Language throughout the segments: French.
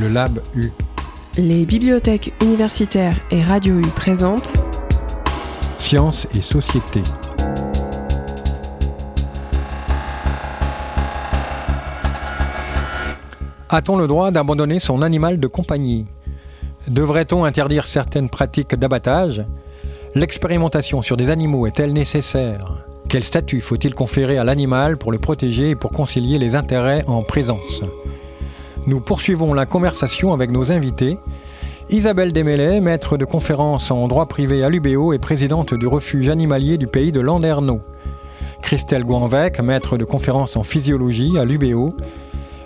le Lab U. Les bibliothèques universitaires et Radio U présentent Sciences et société. A-t-on le droit d'abandonner son animal de compagnie? Devrait-on interdire certaines pratiques d'abattage? L'expérimentation sur des animaux est-elle nécessaire? Quel statut faut-il conférer à l'animal pour le protéger et pour concilier les intérêts en présence? Nous poursuivons la conversation avec nos invités. Isabelle Desmêlés, maître de conférence en droit privé à l'UBO et présidente du refuge animalier du pays de Landerneau. Christelle Gouanvec, maître de conférence en physiologie à l'UBO.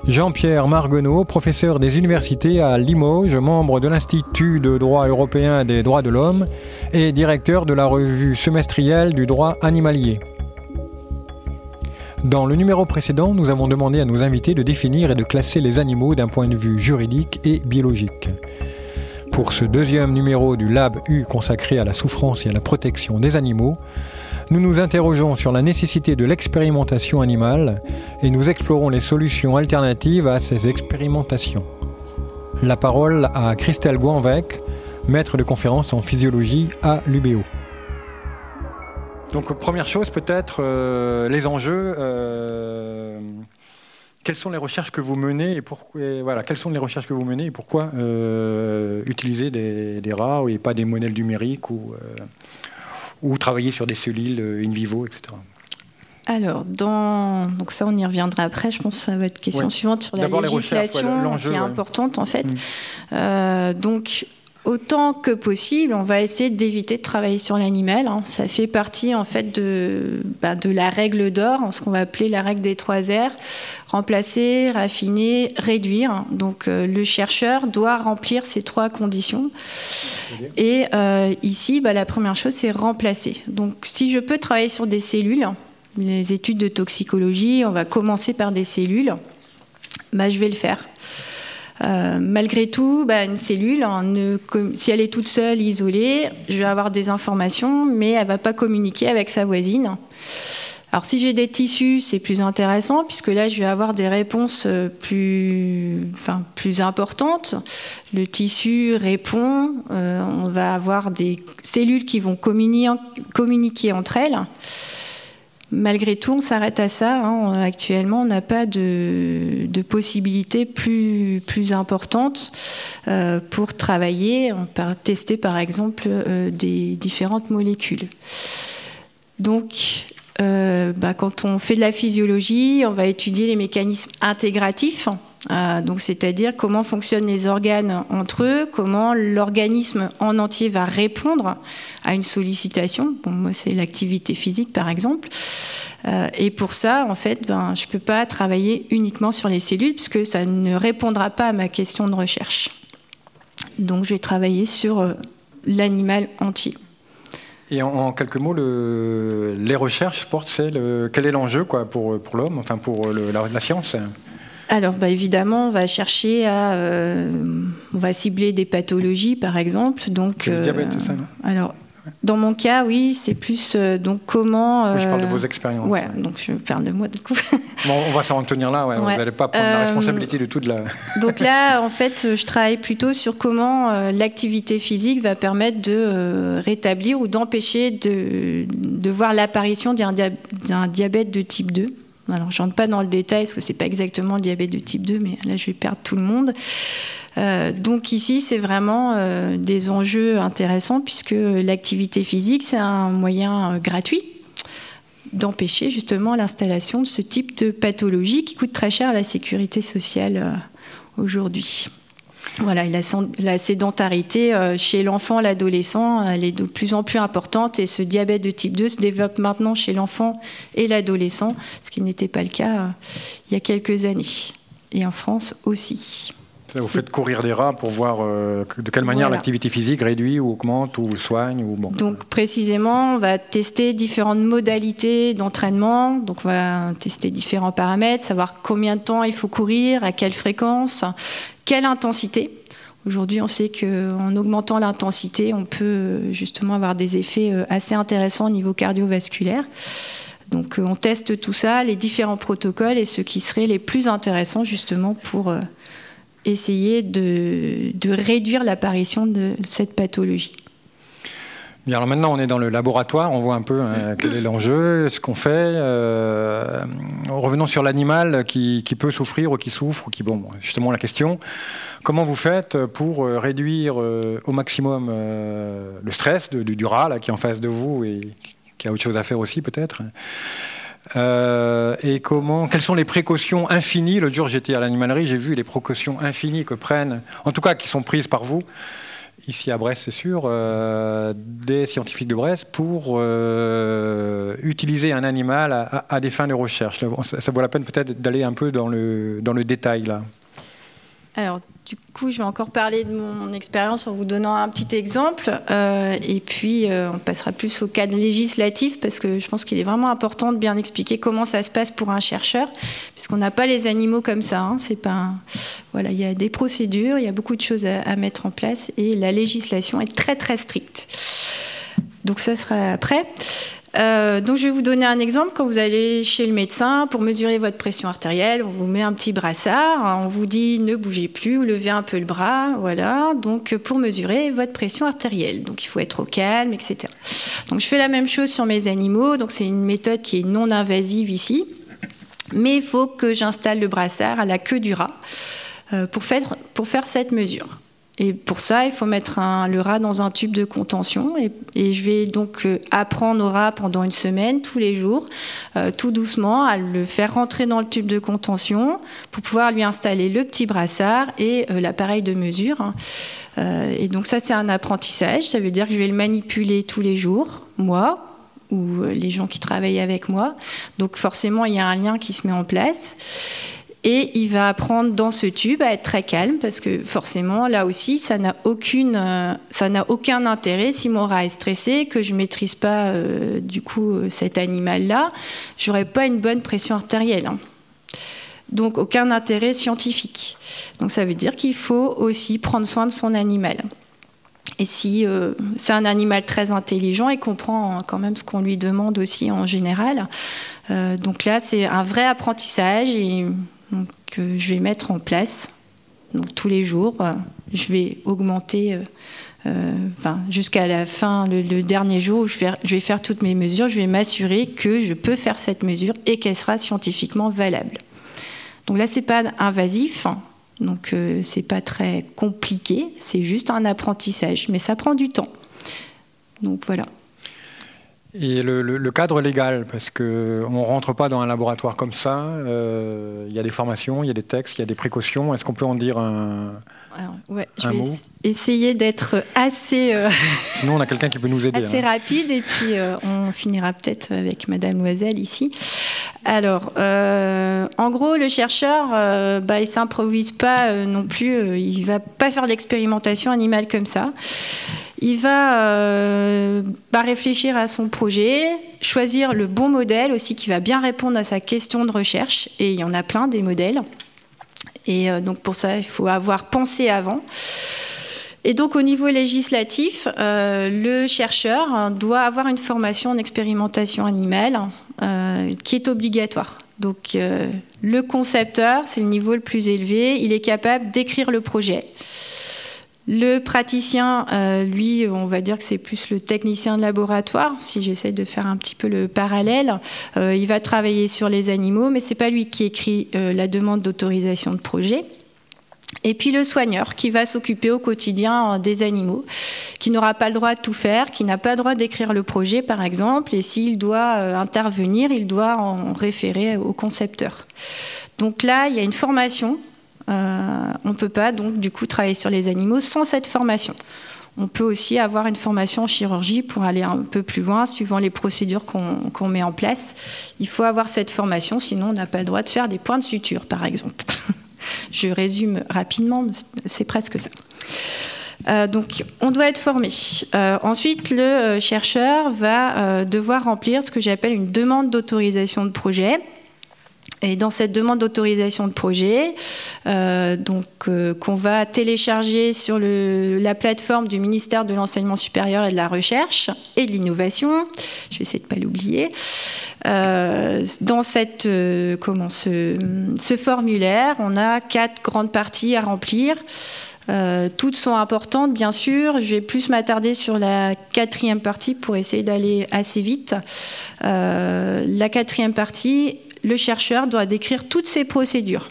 Jean-Pierre Marguenot, professeur des universités à Limoges, membre de l'Institut de droit européen des droits de l'homme et directeur de la revue semestrielle du droit animalier. Dans le numéro précédent, nous avons demandé à nos invités de définir et de classer les animaux d'un point de vue juridique et biologique. Pour ce deuxième numéro du Lab U consacré à la souffrance et à la protection des animaux, nous nous interrogeons sur la nécessité de l'expérimentation animale et nous explorons les solutions alternatives à ces expérimentations. La parole à Christelle Gouanvec, maître de conférence en physiologie à l'UBO. Donc première chose peut-être euh, les enjeux. euh, quelles sont les recherches que vous menez et pourquoi et voilà quelles sont les recherches que vous menez et pourquoi euh, utiliser des, des rats et pas des modèles numériques ou ou travailler sur des cellules in vivo, etc. Alors, dans... donc ça, on y reviendra après. Je pense que ça va être question Ouais. suivante sur la législation ouais, qui est ouais. importante en fait. Mm. Donc, autant que possible, on va essayer d'éviter de travailler sur l'animal. hein. Ça fait partie en fait de, bah, de la règle d'or, ce qu'on va appeler la règle des trois R remplacer, raffiner, réduire. Donc, euh, le chercheur doit remplir ces trois conditions. Et euh, ici, bah, la première chose, c'est remplacer. Donc, si je peux travailler sur des cellules, les études de toxicologie, on va commencer par des cellules, bah, je vais le faire. Euh, malgré tout, bah, une cellule, ne com- si elle est toute seule, isolée, je vais avoir des informations, mais elle va pas communiquer avec sa voisine. Alors si j'ai des tissus, c'est plus intéressant puisque là je vais avoir des réponses euh, plus, importantes. Le tissu répond, euh, on va avoir des cellules qui vont communiquer entre elles. Malgré tout, on s'arrête à ça. hein. Actuellement, on n'a pas de, possibilités plus, importantes euh, pour travailler, tester par exemple euh, des différentes molécules. Donc, euh, bah, quand on fait de la physiologie, on va étudier les mécanismes intégratifs. Euh, donc, c'est-à-dire comment fonctionnent les organes entre eux, comment l'organisme en entier va répondre à une sollicitation. Moi, c'est l'activité physique, par exemple. Euh, et pour ça, en fait, ben, je ne peux pas travailler uniquement sur les cellules, puisque ça ne répondra pas à ma question de recherche. Donc, je vais travailler sur euh, l'animal entier. Et en, quelques mots, le- les recherches portent c'est quel est l'enjeu quoi pour l'homme, enfin pour la science? Alors, bah, évidemment, on va chercher à, euh, on va cibler des pathologies, par exemple. Donc, le euh, diabète, c'est ça, non? Alors, dans mon cas, oui, c'est plus euh, donc comment. Oui, je parle de vos expériences. Ouais, donc je parle de moi du coup. Bon, on va s'en tenir là. ouais, Vous Ouais. n'allez pas prendre la responsabilité de toute la. Donc là, en fait, je travaille plutôt sur comment l'activité physique va permettre de rétablir ou d'empêcher de, de voir l'apparition d'un diabète de type 2. Alors, je rentre pas dans le détail parce que c'est pas exactement le diabète de type 2, mais là, je vais perdre tout le monde. Euh, donc ici, c'est vraiment euh, des enjeux intéressants puisque l'activité physique, c'est un moyen euh, gratuit d'empêcher justement l'installation de ce type de pathologie qui coûte très cher à la sécurité sociale aujourd'hui. Voilà, et la, sédentarité euh, chez l'enfant, l'adolescent, elle est de plus en plus importante et ce diabète de type 2 se développe maintenant chez l'enfant et l'adolescent, ce qui n'était pas le cas euh, il y a quelques années. Et en France aussi. Vous faites courir des rats pour voir euh, de quelle manière Voilà. l'activité physique réduit ou augmente ou soigne ou bon. Donc précisément, on va tester différentes modalités d'entraînement. Donc on va tester différents paramètres, savoir combien de temps il faut courir, à quelle fréquence, quelle intensité. Aujourd'hui, on sait qu'en augmentant l'intensité, on peut euh, justement avoir des effets euh, assez intéressants au niveau cardiovasculaire. Donc euh, on teste tout ça, les différents protocoles et ceux qui seraient les plus intéressants justement pour essayer de, réduire l'apparition de cette pathologie. Bien, alors maintenant on est dans le laboratoire, on voit un peu hein, quel est l'enjeu, ce qu'on fait. Euh, revenons sur l'animal qui, peut souffrir ou qui souffre, ou qui, bon, justement la question, comment vous faites pour euh, réduire euh, au maximum le stress du rat là, qui est en face de vous et qui a autre chose à faire aussi peut-être et comment, quelles sont les précautions infinies? Le jour j'étais à l'animalerie, j'ai vu les précautions infinies que prennent, en tout cas qui sont prises par vous, ici à Brest, c'est sûr, euh, des scientifiques de Brest pour euh, utiliser un animal à, des fins de recherche. Ça, vaut la peine peut-être d'aller un peu dans le, dans le détail là. Alors, du coup, je vais encore parler de mon expérience en vous donnant un petit exemple. Euh, et puis, euh, on passera plus au cadre législatif parce que je pense qu'il est vraiment important de bien expliquer comment ça se passe pour un chercheur, puisqu'on n'a pas les animaux comme ça. Hein. C'est pas voilà, il y a des procédures, il y a beaucoup de choses à mettre en place et la législation est très très stricte. Donc ça sera après. Euh, donc je vais vous donner un exemple. Quand vous allez chez le médecin pour mesurer votre pression artérielle, on vous met un petit brassard, on vous dit ne bougez plus ou levez un peu le bras, voilà. Donc pour mesurer votre pression artérielle, donc il faut être au calme, etc. Donc je fais la même chose sur mes animaux. Donc c'est une méthode qui est non invasive ici, mais il faut que j'installe le brassard à la queue du rat euh, pour faire cette mesure. Et pour ça, il faut mettre le rat dans un tube de contention. Et, je vais donc euh, apprendre au rat pendant une semaine, tous les jours, euh, tout doucement, à le faire rentrer dans le tube de contention pour pouvoir lui installer le petit brassard et euh, l'appareil de mesure. Hein. et donc ça, c'est un apprentissage. Ça veut dire que je vais le manipuler tous les jours, moi ou les gens qui travaillent avec moi. Donc forcément, il y a un lien qui se met en place. Et il va apprendre dans ce tube à être très calme parce que forcément, là aussi, ça n'a aucune, euh, ça n'a aucun intérêt si mon rat est stressé, que je maîtrise pas euh, du coup euh, cet animal-là, j'aurai pas une bonne pression artérielle. Hein. Donc aucun intérêt scientifique. Donc ça veut dire qu'il faut aussi prendre soin de son animal. Et si c'est un animal très intelligent et comprend quand même ce qu'on lui demande aussi en général, donc là c'est un vrai apprentissage que je vais mettre en place. Tous les jours, euh, je vais augmenter. Euh, euh, jusqu'à la fin, le, dernier jour où je vais, faire toutes mes mesures, je vais m'assurer que je peux faire cette mesure et qu'elle sera scientifiquement valable. Donc là, c'est pas invasif, hein. donc c'est pas très compliqué, c'est juste un apprentissage, mais ça prend du temps. Donc voilà. Et le, cadre légal, parce qu'on ne rentre pas dans un laboratoire comme ça, euh, il y a des formations, il y a des textes, il y a des précautions. Est-ce qu'on peut en dire un, ouais, je vais essayer d'être assez. Euh, Sinon, on a quelqu'un qui peut nous aider. Assez hein. rapide, et puis euh, on finira peut-être avec Madame Loisel ici. Alors, en gros, le chercheur, bah, il s'improvise pas non plus. il va pas faire l'expérimentation animale comme ça. Il va euh, bah, réfléchir à son projet, choisir le bon modèle aussi qui va bien répondre à sa question de recherche. Et il y en a plein des modèles. Et euh, donc pour ça, il faut avoir pensé avant. Et donc au niveau législatif, euh, le chercheur doit avoir une formation en expérimentation animale qui est obligatoire. Donc le concepteur, c'est le niveau le plus élevé, il est capable d'écrire le projet. Le praticien, euh, lui, on va dire que c'est plus le technicien de laboratoire, si j'essaie de faire un petit peu le parallèle. Euh, il va travailler sur les animaux, mais c'est pas lui qui écrit euh, la demande d'autorisation de projet. Et puis le soigneur qui va s'occuper au quotidien des animaux, qui n'aura pas le droit de tout faire, qui n'a pas le droit d'écrire le projet par exemple, et s'il doit intervenir, il doit en référer au concepteur. Donc là, il y a une formation on ne peut pas donc du coup travailler sur les animaux sans cette formation. On peut aussi avoir une formation en chirurgie pour aller un peu plus loin, suivant les procédures qu'on met en place. Il faut avoir cette formation, sinon on n'a pas le droit de faire des points de suture, par exemple. Je résume rapidement, c'est presque ça. Euh, donc, on doit être formé. Euh, ensuite, le chercheur va devoir remplir ce que j'appelle une demande d'autorisation de projet. Et dans cette demande d'autorisation de projet, euh, donc euh, qu'on va télécharger sur la plateforme du ministère de l'enseignement supérieur et de la recherche et de l'innovation, je vais essayer de pas l'oublier. Euh, dans cette, comment, ce, formulaire, on a quatre grandes parties à remplir. Toutes sont importantes, bien sûr. Je vais plus m'attarder sur la quatrième partie pour essayer d'aller assez vite. la quatrième partie, le chercheur doit décrire toutes ses procédures.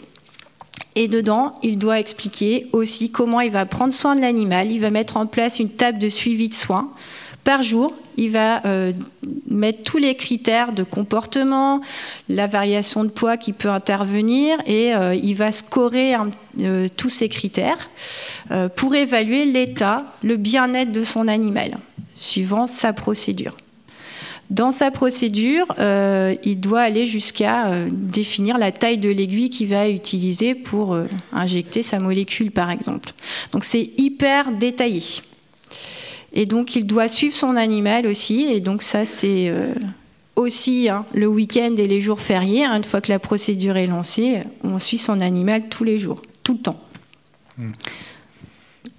Et dedans, il doit expliquer aussi comment il va prendre soin de l'animal. Il va mettre en place une table de suivi de soins. Par jour, il va euh, mettre tous les critères de comportement, la variation de poids qui peut intervenir, et euh, il va scorer euh, tous ces critères pour évaluer l'état, le bien-être de son animal, suivant sa procédure. Dans sa procédure, euh, il doit aller jusqu'à euh, définir la taille de l'aiguille qu'il va utiliser pour euh, injecter sa molécule, par exemple. Donc c'est hyper détaillé. Et donc il doit suivre son animal aussi. Et donc ça, c'est aussi hein, le week-end et les jours fériés. Hein, une fois que la procédure est lancée, on suit son animal tous les jours, tout le temps. Il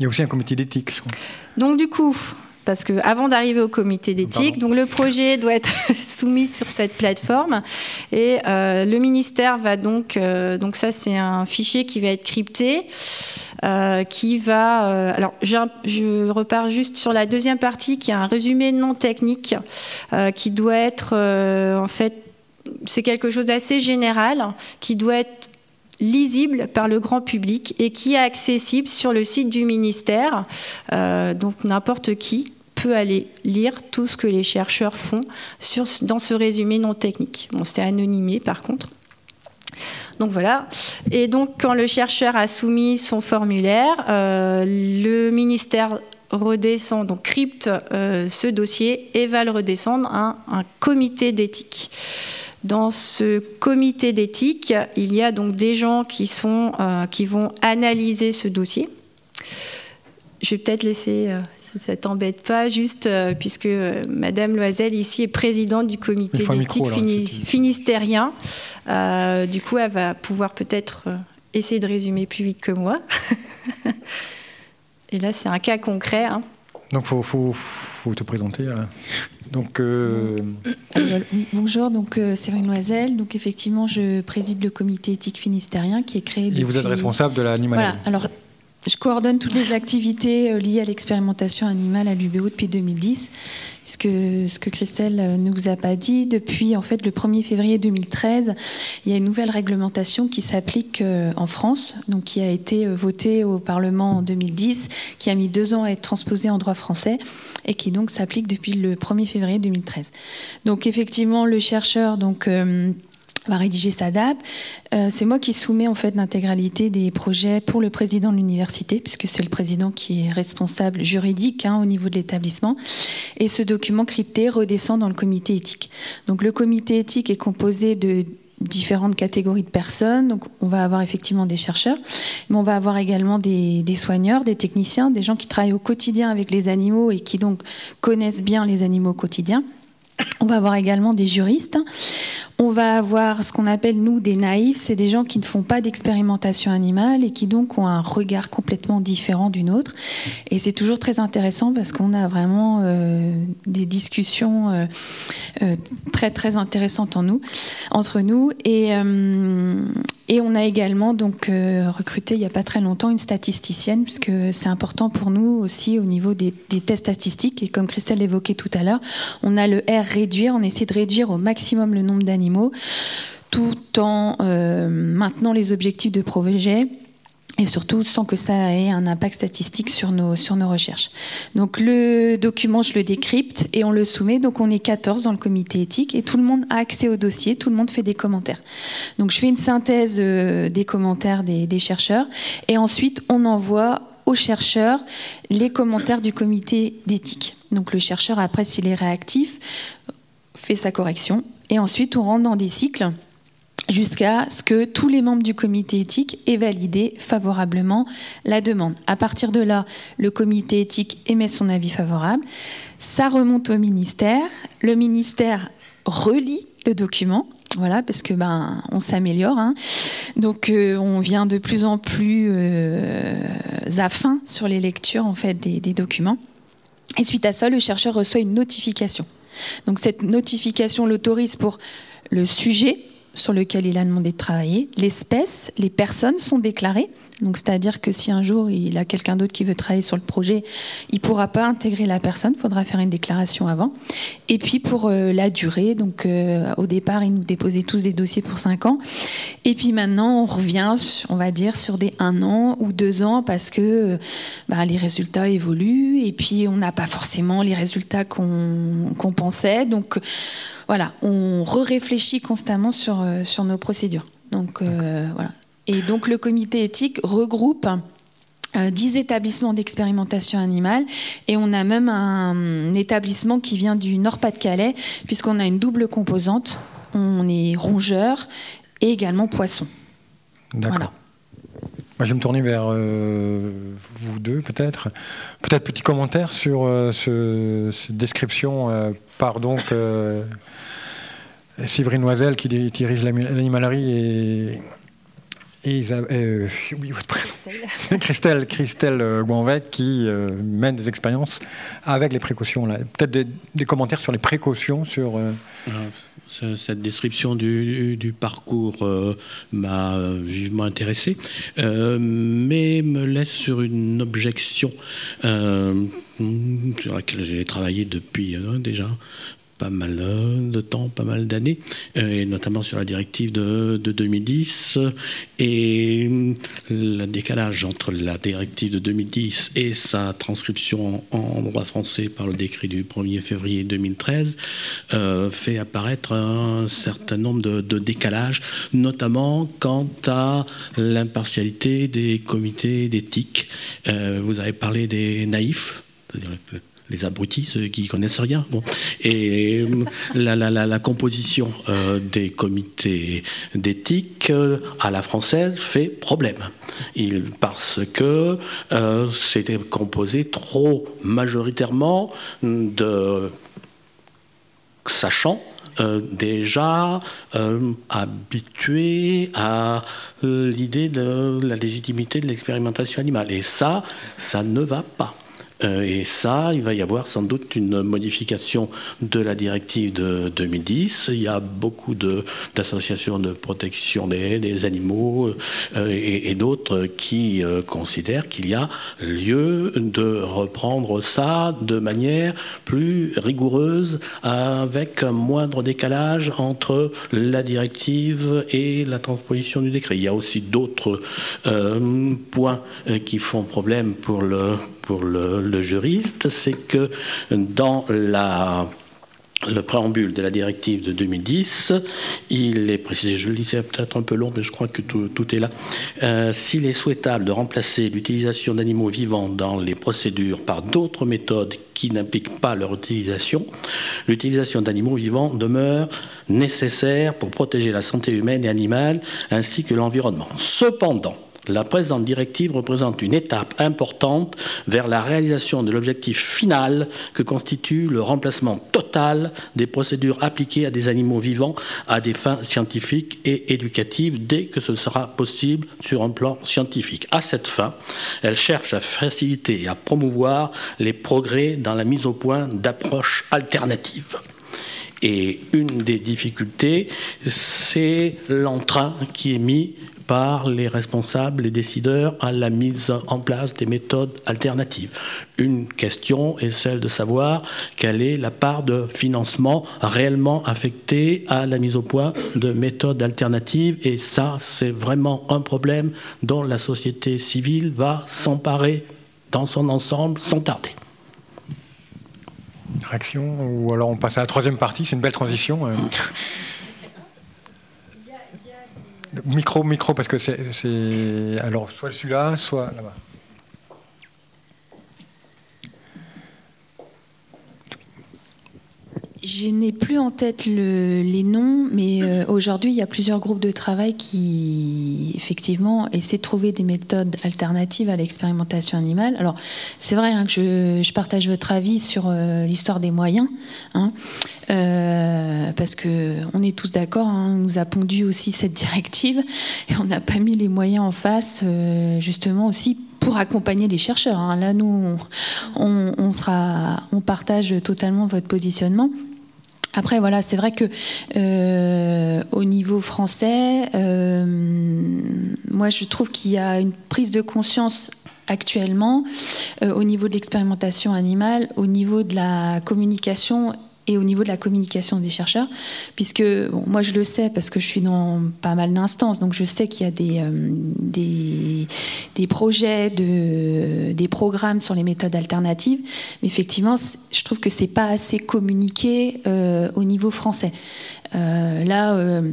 y a aussi un comité d'éthique, je crois. Donc du coup, parce que avant d'arriver au comité d'éthique, donc le projet doit être soumis sur cette plateforme et euh, le ministère va donc, euh, donc ça c'est un fichier qui va être crypté, euh, qui va, alors je, je, repars juste sur la deuxième partie qui est un résumé non technique qui doit être en fait c'est quelque chose d'assez général qui doit être lisible par le grand public et qui est accessible sur le site du ministère. Euh, donc n'importe qui aller lire tout ce que les chercheurs font sur, dans ce résumé non technique. Bon, c'est anonymé par contre. Donc voilà. Et donc quand le chercheur a soumis son formulaire, euh, le ministère redescend, donc crypte euh, ce dossier et va le redescendre à un, un comité d'éthique. Dans ce comité d'éthique, il y a donc des gens qui, sont, euh, qui vont analyser ce dossier. Je vais peut-être laisser, euh, si ça t'embête pas, juste euh, puisque euh, Madame Loisel ici est présidente du comité d'éthique finistérien. Euh, du coup, elle va pouvoir peut-être essayer de résumer plus vite que moi. Et là, c'est un cas concret. Hein. Donc, il faut, faut, faut, te présenter. Là. Donc, euh... Bonjour, donc euh, Séverine Loisel. Donc effectivement, je préside le comité éthique finistérien qui est créé. Et vous êtes responsable de l'animalerie. Voilà. Alors, je coordonne toutes les activités euh, liées à l'expérimentation animale à l'UBO depuis 2010. Ce que, ce que Christelle euh, ne vous a pas dit, depuis en fait le 1er février 2013, il y a une nouvelle réglementation qui s'applique euh, en France, donc qui a été votée au Parlement en 2010, qui a mis deux ans à être transposée en droit français et qui donc s'applique depuis le 1er février 2013. Donc effectivement, le chercheur donc va rédiger sa DAB. Euh, c'est moi qui soumets en fait l'intégralité des projets pour le président de l'université, puisque c'est le président qui est responsable juridique hein, au niveau de l'établissement. Et ce document crypté redescend dans le comité éthique. Donc le comité éthique est composé de différentes catégories de personnes. Donc, on va avoir effectivement des chercheurs, mais on va avoir également des, des, soigneurs, des techniciens, des gens qui travaillent au quotidien avec les animaux et qui donc connaissent bien les animaux au quotidien. On va avoir également des juristes. On va avoir ce qu'on appelle, nous, des naïfs. C'est des gens qui ne font pas d'expérimentation animale et qui donc ont un regard complètement différent d'une autre. Et c'est toujours très intéressant parce qu'on a vraiment euh, des discussions euh, euh, très, très intéressantes entre nous. Et, on a également donc recruté il n'y a pas très longtemps une statisticienne, puisque c'est important pour nous aussi au niveau des tests statistiques. Et comme Christelle l'évoquait tout à l'heure, on a le R réduire, on essaie de réduire au maximum le nombre d'animaux, tout en euh, maintenant les objectifs de projet et surtout sans que ça ait un impact statistique sur nos, sur nos recherches. Donc le document, je le décrypte et on le soumet. Donc on est 14 dans le comité éthique et tout le monde a accès au dossier, tout le monde fait des commentaires. Donc je fais une synthèse euh, des commentaires des, des chercheurs et ensuite on envoie aux chercheurs les commentaires du comité d'éthique. Donc le chercheur, après, s'il est réactif, fait sa correction et ensuite on rentre dans des cycles jusqu'à ce que tous les membres du comité éthique aient validé favorablement la demande. À partir de là, le comité éthique émet son avis favorable, ça remonte au ministère, le ministère relit le document Voilà, parce que ben on s'améliore. Hein. Donc euh, on vient de plus en plus euh, à fin sur les lectures en fait des documents. Et suite à ça, le chercheur reçoit une notification. Donc cette notification l'autorise pour le sujet sur lequel il a demandé de travailler, l'espèce, les personnes sont déclarées. Donc, c'est-à-dire que si un jour il a quelqu'un d'autre qui veut travailler sur le projet, il ne pourra pas intégrer la personne, il faudra faire une déclaration avant. Et puis pour euh, la durée, donc euh, au départ, il nous déposait tous des dossiers pour 5 ans. Et puis maintenant, on revient, on va dire, sur des 1 an ou 2 ans parce que euh, bah, les résultats évoluent et puis on n'a pas forcément les résultats qu'on pensait. Donc, voilà, on réfléchit constamment sur, sur nos procédures. Donc, euh, voilà. Et donc le comité éthique regroupe euh, dix 10 établissements d'expérimentation animale et on a même un, établissement qui vient du Nord-Pas-de-Calais puisqu'on a une double composante. On est rongeur et également poisson. D'accord. Moi, je vais me tourner vers vous deux, peut-être. Peut-être petit commentaire sur cette description par donc Séverine Noiselle qui dirige l'animalerie et, et euh, Christelle, Christelle euh, Guanvec qui euh, mène des expériences avec les précautions. Peut-être des, commentaires sur les précautions sur. Cette description du, parcours m'a vivement intéressé, mais me laisse sur une objection sur laquelle j'ai travaillé depuis déjà pas mal de temps, pas mal d'années, euh, et notamment sur la directive de, 2010. Et le décalage entre la directive de 2010 et sa transcription en, droit français par le décret du 1er février 2013 euh, fait apparaître un certain nombre de, décalages, notamment quant à l'impartialité des comités d'éthique. Euh, vous avez parlé des naïfs, les abrutis, ceux qui connaissent rien. Et euh, la, composition euh, des comités d'éthique euh, à la française fait problème. Parce que c'était composé trop majoritairement de sachants déjà habitués à l'idée de la légitimité de l'expérimentation animale. Et ça, ça ne va pas. Euh, et ça, il va y avoir sans doute une modification de la directive de 2010. Il y a beaucoup d'associations de, protection des, animaux euh, et, d'autres qui euh, considèrent qu'il y a lieu de reprendre ça de manière plus rigoureuse, avec un moindre décalage entre la directive et la transposition du décret. Il y a aussi d'autres points qui font problème pour le pour le, juriste, c'est que dans le préambule de la directive de 2010, il est précisé, je le disais peut-être un peu long, mais je crois que tout, est là. Euh, s'il est souhaitable de remplacer l'utilisation d'animaux vivants dans les procédures par d'autres méthodes qui n'impliquent pas leur utilisation, l'utilisation d'animaux vivants demeure nécessaire pour protéger la santé humaine et animale ainsi que l'environnement. Cependant, la présente directive représente une étape importante vers la réalisation de l'objectif final que constitue le remplacement total des procédures appliquées à des animaux vivants à des fins scientifiques et éducatives dès que ce sera possible sur un plan scientifique. À cette fin, elle cherche à faciliter et à promouvoir les progrès dans la mise au point d'approches alternatives. Et une des difficultés, c'est l'entrain qui est mis par les responsables, les décideurs à la mise en place des méthodes alternatives. Une question est celle de savoir quelle est la part de financement réellement affectée à la mise au point de méthodes alternatives. Et ça, c'est vraiment un problème dont la société civile va s'emparer dans son ensemble sans tarder. Réaction Ou alors on passe à la troisième partie, c'est une belle transition. Micro, micro, parce que c'est. Alors, soit celui-là, soit là-bas. Je n'ai plus en tête les noms, mais euh, aujourd'hui, il y a plusieurs groupes de travail qui, effectivement, essaient de trouver des méthodes alternatives à l'expérimentation animale. Alors, c'est vrai hein, que je, partage votre avis sur euh, l'histoire des moyens, hein, euh, parce que on est tous d'accord, hein, on nous a pondu aussi cette directive, et on n'a pas mis les moyens en face, justement aussi pour accompagner les chercheurs. Là, nous, on, partage totalement votre positionnement. Après, voilà, c'est vrai que euh, au niveau français, euh, moi, je trouve qu'il y a une prise de conscience actuellement euh, au niveau de l'expérimentation animale, au niveau de la communication et au niveau de la communication des chercheurs, puisque moi je le sais parce que je suis dans pas mal d'instances, donc je sais qu'il y a des, des, des, projets, de, des programmes sur les méthodes alternatives, mais effectivement, je trouve que c'est pas assez communiqué euh, au niveau français. Euh, là, euh,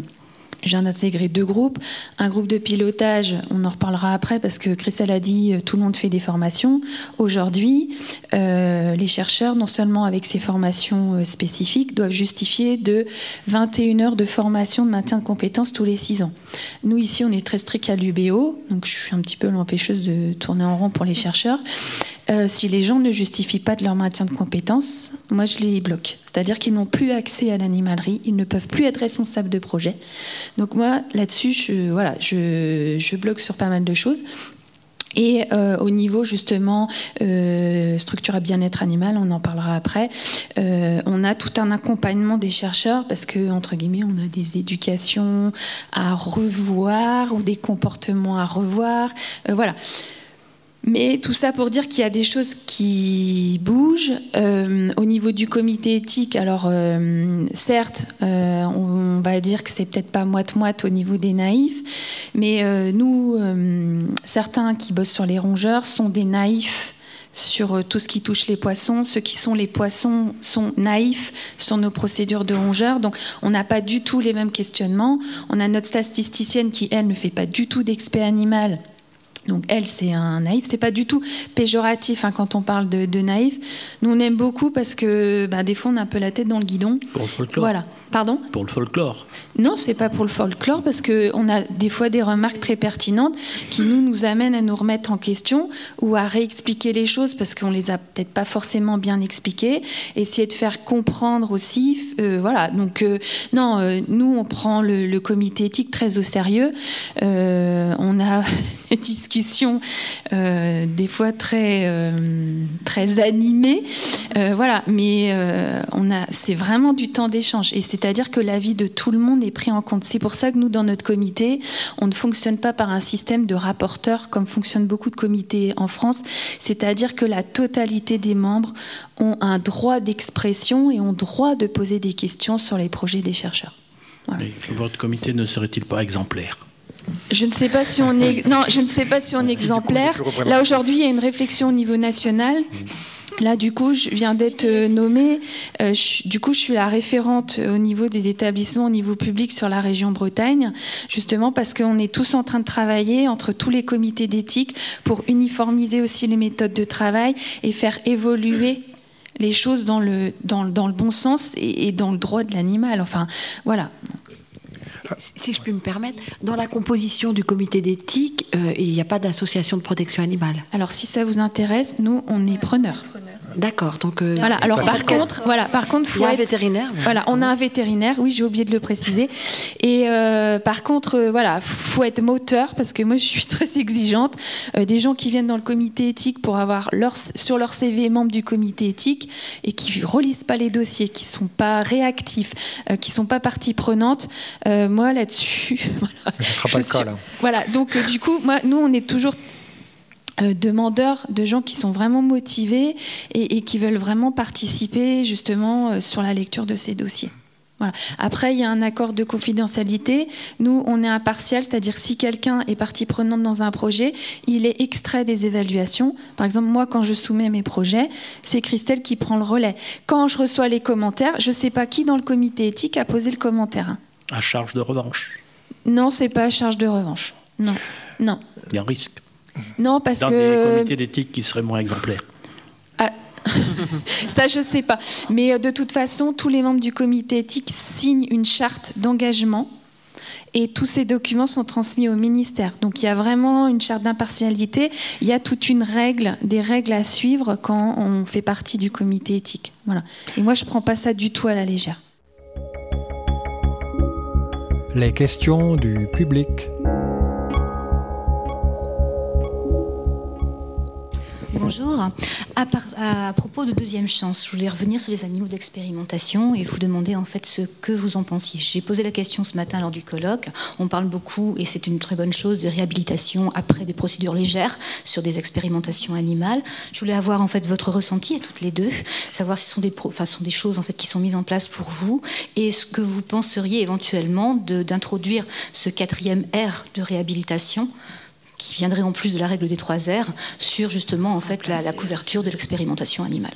j'ai intégré deux groupes. Un groupe de pilotage, on en reparlera après parce que Christelle a dit euh, tout le monde fait des formations. Aujourd'hui, euh, les chercheurs, non seulement avec ces formations euh, spécifiques, doivent justifier de 21 heures de formation de maintien de compétences tous les 6 ans. Nous, ici, on est très strict à l'UBO, donc je suis un petit peu l'empêcheuse de tourner en rond pour les chercheurs. Euh, si les gens ne justifient pas de leur maintien de compétences, moi je les bloque. C'est-à-dire qu'ils n'ont plus accès à l'animalerie, ils ne peuvent plus être responsables de projet. Donc moi là-dessus, je, voilà, je, bloque sur pas mal de choses. Et euh, au niveau justement euh, structure à bien-être animal, on en parlera après, on a tout un accompagnement des chercheurs parce que entre guillemets on a des éducations à revoir ou des comportements à revoir. voilà. Mais tout ça pour dire qu'il y a des choses qui bougent. Euh, au niveau du comité éthique, alors euh, certes, euh, on, va dire que c'est peut-être pas moite-moite au niveau des naïfs, mais nous, certains qui bossent sur les rongeurs sont des naïfs sur tout ce qui touche les poissons. Ceux qui sont les poissons sont naïfs sur nos procédures de rongeurs. Donc on n'a pas du tout les mêmes questionnements. On a notre statisticienne qui, elle, ne fait pas du tout d'expert animal donc elle, c'est un naïf. C'est pas du tout péjoratif hein, quand on parle de, naïf. Nous, on aime beaucoup parce que bah, des fois, on a un peu la tête dans le guidon. Pour le folklore. Voilà. Pardon Pour le folklore. Non, c'est pas pour le folklore parce qu'on a des fois des remarques très pertinentes qui nous nous amènent à nous remettre en question ou à réexpliquer les choses parce qu'on les a peut-être pas forcément bien expliquées. Essayer de faire comprendre aussi. Euh, voilà. Donc euh, non, euh, nous, on prend le, le, comité éthique très au sérieux. on a des discussions des fois très très animées. voilà. Mais on a, c'est vraiment du temps d'échange et c'est c'est-à-dire que l'avis de tout le monde est pris en compte. C'est pour ça que nous, dans notre comité, on ne fonctionne pas par un système de rapporteurs comme fonctionnent beaucoup de comités en France. C'est-à-dire que la totalité des membres ont un droit d'expression et ont droit de poser des questions sur les projets des chercheurs. votre comité ne serait-il pas exemplaire? Je ne sais pas si on est non, je ne sais pas si on est exemplaire. Là aujourd'hui, il y a une réflexion au niveau national Là, du coup, je viens d'être euh, nommée. Euh, du coup, je suis la référente au niveau des établissements, au niveau public sur la région Bretagne, justement parce qu'on est tous en train de travailler entre tous les comités d'éthique pour uniformiser aussi les méthodes de travail et faire évoluer les choses dans le, dans, dans le bon sens et, dans le droit de l'animal. Enfin, voilà. Si je puis me permettre, dans la composition du comité d'éthique, euh, il n'y a pas d'association de protection animale. Alors, si ça vous intéresse, nous, on est preneurs. D'accord. Donc euh, voilà. Alors par contre, voilà, par contre, faut il y a un vétérinaire. Voilà, on a un vétérinaire. Oui, j'ai oublié de le préciser. Et euh, par contre, euh, voilà, faut être moteur parce que moi, je suis très exigeante. des gens qui viennent dans le comité éthique pour avoir leur, sur leur CV membre du comité éthique et qui relisent pas les dossiers, qui sont pas réactifs, qui sont pas partie prenante. moi, là-dessus, voilà. sera pas le cas là. Voilà. Donc du coup, moi, nous, on est toujours euh, demandeurs de gens qui sont vraiment motivés et, qui veulent vraiment participer justement euh, sur la lecture de ces dossiers. Voilà. Après, il y a un accord de confidentialité. Nous, on est impartial, c'est-à-dire si quelqu'un est partie prenante dans un projet, il est extrait des évaluations. Par exemple, moi, quand je soumets mes projets, c'est Christelle qui prend le relais. Quand je reçois les commentaires, je ne sais pas qui dans le comité éthique a posé le commentaire. Hein. À charge de revanche Non, c'est pas à charge de revanche. Non, non. Il y a un risque. Non, parce Dans que. des comités d'éthique qui seraient moins exemplaires. Ah, Ça, je sais pas. Mais de toute façon, tous les membres du comité éthique signent une charte d'engagement et tous ces documents sont transmis au ministère. Donc il y a vraiment une charte d'impartialité, il y a toute une règle, des règles à suivre quand on fait partie du comité éthique. Voilà. Et moi je prends pas ça du tout à la légère. Les questions du public. Bonjour. À, propos de deuxième chance, je voulais revenir sur les animaux d'expérimentation et vous demander en fait ce que vous en pensiez. J'ai posé la question ce matin lors du colloque. On parle beaucoup, et c'est une très bonne chose, de réhabilitation après des procédures légères sur des expérimentations animales. Je voulais avoir en fait votre ressenti à toutes les deux, savoir si ce sont des, sont des choses en fait qui sont mises en place pour vous et ce que vous penseriez éventuellement d'introduire ce quatrième R de réhabilitation qui viendrait en plus de la règle des trois R sur justement en fait la, couverture de l'expérimentation animale.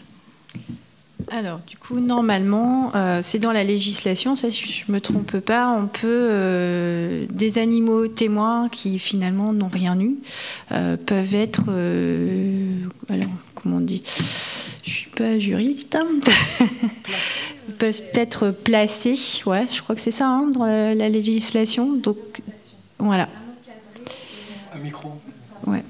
Alors, du coup, normalement, euh, c'est dans la législation, si je ne me trompe pas, on peut, euh, des animaux témoins qui finalement n'ont rien eu, euh, peuvent être, alors, comment on dit Je ne suis pas juriste. peuvent être placés, ouais, je crois que c'est ça, hein, dans la, la législation. Donc, voilà micro. Ouais.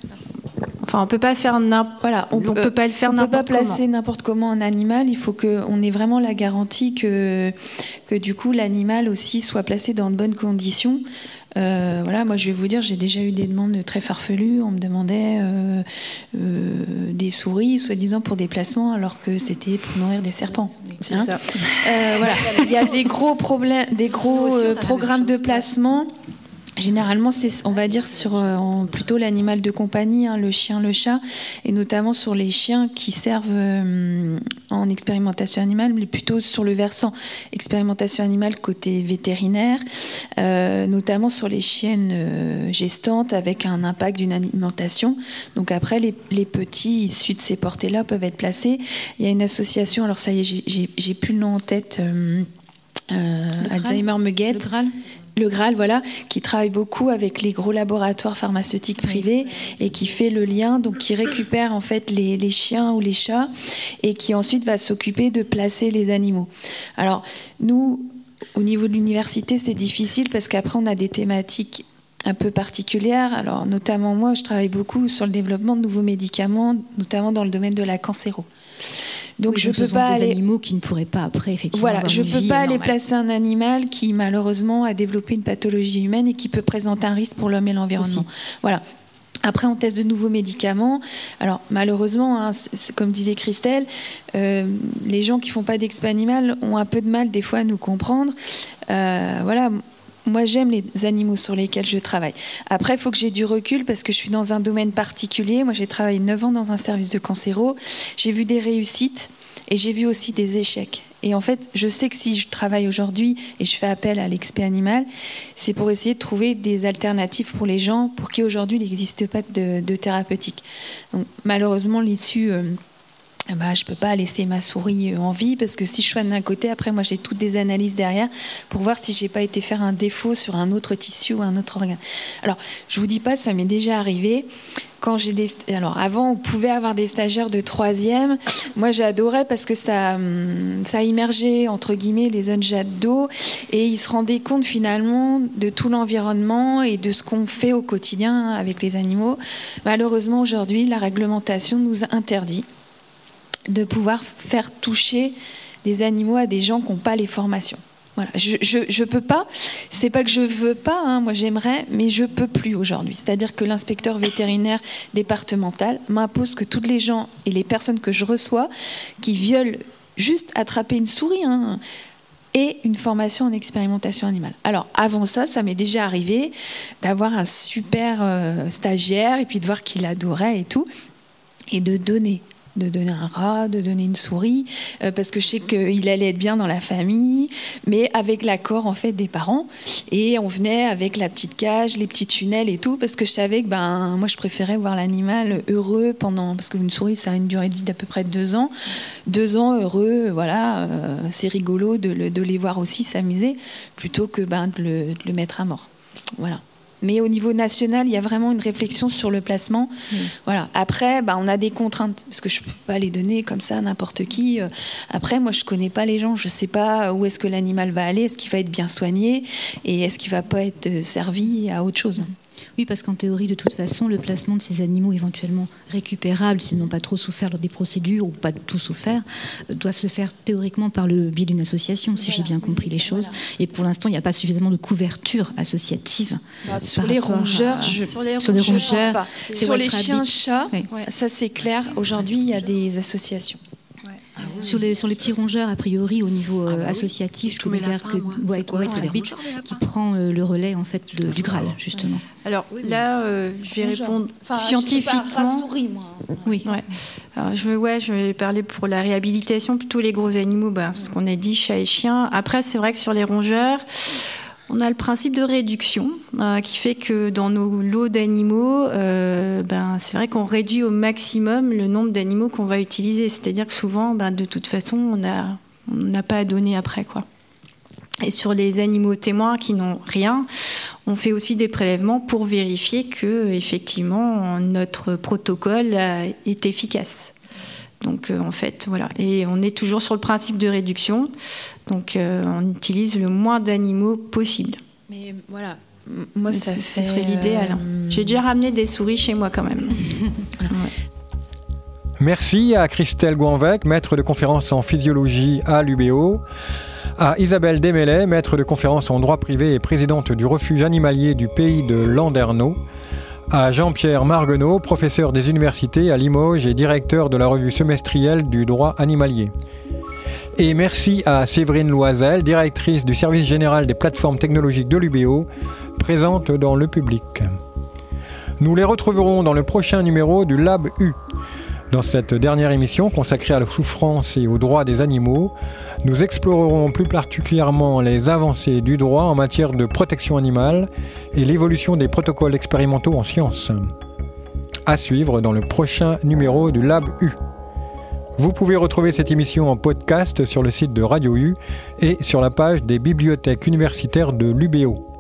Enfin, on peut pas faire voilà, on, peut, pas le faire n'importe comment. On peut pas placer n'importe comment un animal. Il faut qu'on ait vraiment la garantie que que du coup l'animal aussi soit placé dans de bonnes conditions. Euh, voilà, moi je vais vous dire, j'ai déjà eu des demandes très farfelues. On me demandait euh, euh, des souris, soi-disant pour des placements, alors que c'était pour nourrir des serpents. Hein ça. voilà, il y a des gros problèmes, des gros programmes de placement. Généralement, c'est, on va dire, sur euh, plutôt l'animal de compagnie, hein, le chien, le chat, et notamment sur les chiens qui servent euh, en expérimentation animale, mais plutôt sur le versant expérimentation animale côté vétérinaire, euh, notamment sur les chiennes gestantes avec un impact d'une alimentation. Donc après, les, petits issus de ces portées-là peuvent être placés. Il y a une association, alors ça y est, j'ai, plus le nom en tête. Alzheimer Muguet le Graal, voilà, qui travaille beaucoup avec les gros laboratoires pharmaceutiques privés et qui fait le lien, donc qui récupère en fait les, chiens ou les chats et qui ensuite va s'occuper de placer les animaux. Alors nous, au niveau de l'université, c'est difficile parce qu'après on a des thématiques un peu particulières. Alors notamment moi, je travaille beaucoup sur le développement de nouveaux médicaments, notamment dans le domaine de la cancéro. Donc je peux pas des animaux qui ne pourraient pas après effectivement. Voilà, je peux pas aller placer un animal qui malheureusement a développé une pathologie humaine et qui peut présenter un risque pour l'homme et l'environnement. Voilà. Après, on teste de nouveaux médicaments. Alors, malheureusement, hein, comme disait Christelle, euh, les gens qui font pas d'expérience animal ont un peu de mal des fois à nous comprendre. Euh, voilà, moi, j'aime les animaux sur lesquels je travaille. Après, il faut que j'ai du recul parce que je suis dans un domaine particulier. Moi, j'ai travaillé 9 ans dans un service de cancéro. J'ai vu des réussites et j'ai vu aussi des échecs. Et en fait, je sais que si je travaille aujourd'hui et je fais appel à l'expert animal, c'est pour essayer de trouver des alternatives pour les gens pour qui aujourd'hui il n'existe pas de, thérapeutique. Donc, malheureusement, l'issue. Euh, bah, je ne peux pas laisser ma souris euh, en vie parce que si je soigne d'un côté, après moi j'ai toutes des analyses derrière pour voir si j'ai pas été faire un défaut sur un autre tissu ou un autre organe. Alors je vous dis pas, ça m'est déjà arrivé. Quand des, alors avant on pouvait avoir des stagiaires de troisième. Moi j'adorais parce que ça, hum, ça immergeait entre guillemets les jeunes d'eau et ils se rendaient compte finalement de tout l'environnement et de ce qu'on fait au quotidien avec les animaux. Malheureusement aujourd'hui la réglementation nous interdit de pouvoir faire toucher des animaux à des gens qui n'ont pas les formations. Voilà, je, je, peux pas. C'est pas que je veux pas. Hein, moi, j'aimerais, mais je peux plus aujourd'hui. C'est-à-dire que l'inspecteur vétérinaire départemental m'impose que toutes les gens et les personnes que je reçois qui veulent juste attraper une souris hein, aient une formation en expérimentation animale. Alors, avant ça, ça m'est déjà arrivé d'avoir un super euh, stagiaire et puis de voir qu'il adorait et tout, et de donner de donner un rat, de donner une souris, euh, parce que je sais qu'il allait être bien dans la famille, mais avec l'accord en fait des parents. Et on venait avec la petite cage, les petits tunnels et tout, parce que je savais que ben moi je préférais voir l'animal heureux pendant, parce qu'une souris ça a une durée de vie d'à peu près deux ans, deux ans heureux, voilà, euh, c'est rigolo de, les voir aussi s'amuser, plutôt que ben de le, de le mettre à mort. Voilà. Mais au niveau national, il y a vraiment une réflexion sur le placement. Voilà. Après, bah, on a des contraintes parce que je peux pas les donner comme ça à n'importe qui. Euh, après, moi, je connais pas les gens. Je sais pas où est-ce que l'animal va aller. Est-ce qu'il va être bien soigné? Et est-ce qu'il va pas être euh, servi à autre chose? Oui, parce qu'en théorie, de toute façon, le placement de ces animaux éventuellement récupérables, s'ils n'ont pas trop souffert lors des procédures ou pas tout souffert, euh, doivent se faire théoriquement par le biais d'une association, si j'ai bien compris les choses. Et pour l'instant, il n'y a pas suffisamment de couverture associative. Bah, sur, les rongeurs, je... sur les rongeurs, sur les chiens-chats, ça c'est clair. Aujourd'hui, il y a des associations. Sur, les, sur les petits rongeurs, a priori, au niveau ah bah euh, associatif, je connais que ouais, qui prend euh, le relais en fait du Graal, justement. Alors là, euh, je vais répondre scientifiquement. Souris, moi. Oui. Ouais. Alors, je, vais, ouais, je vais parler pour la réhabilitation, plutôt les gros animaux, ben, ce qu'on a dit, chat et chien. Après, c'est vrai que sur les rongeurs, on a le principe de réduction euh, qui fait que dans nos lots d'animaux, euh, ben, c'est vrai qu'on réduit au maximum le nombre d'animaux qu'on va utiliser. C'est-à-dire que souvent, ben, de toute façon, on n'a pas à donner après. Quoi. Et sur les animaux témoins qui n'ont rien, on fait aussi des prélèvements pour vérifier que effectivement notre protocole est efficace. Donc euh, en fait, voilà. Et on est toujours sur le principe de réduction. Donc euh, on utilise le moins d'animaux possible. Mais voilà, moi ça, ce serait l'idéal. Euh, J'ai déjà ramené des souris chez moi quand même. Merci à Christelle Gouanvec, maître de conférence en physiologie à l'UBO, à Isabelle Desmêlés, maître de conférence en droit privé et présidente du refuge animalier du pays de Landerneau, à Jean-Pierre Marguenot, professeur des universités à Limoges et directeur de la revue semestrielle du droit animalier. Et merci à Séverine Loisel, directrice du service général des plateformes technologiques de l'UBO, présente dans le public. Nous les retrouverons dans le prochain numéro du Lab U. Dans cette dernière émission consacrée à la souffrance et aux droits des animaux, nous explorerons plus particulièrement les avancées du droit en matière de protection animale et l'évolution des protocoles expérimentaux en sciences. À suivre dans le prochain numéro du Lab U. Vous pouvez retrouver cette émission en podcast sur le site de Radio U et sur la page des bibliothèques universitaires de l'UBO.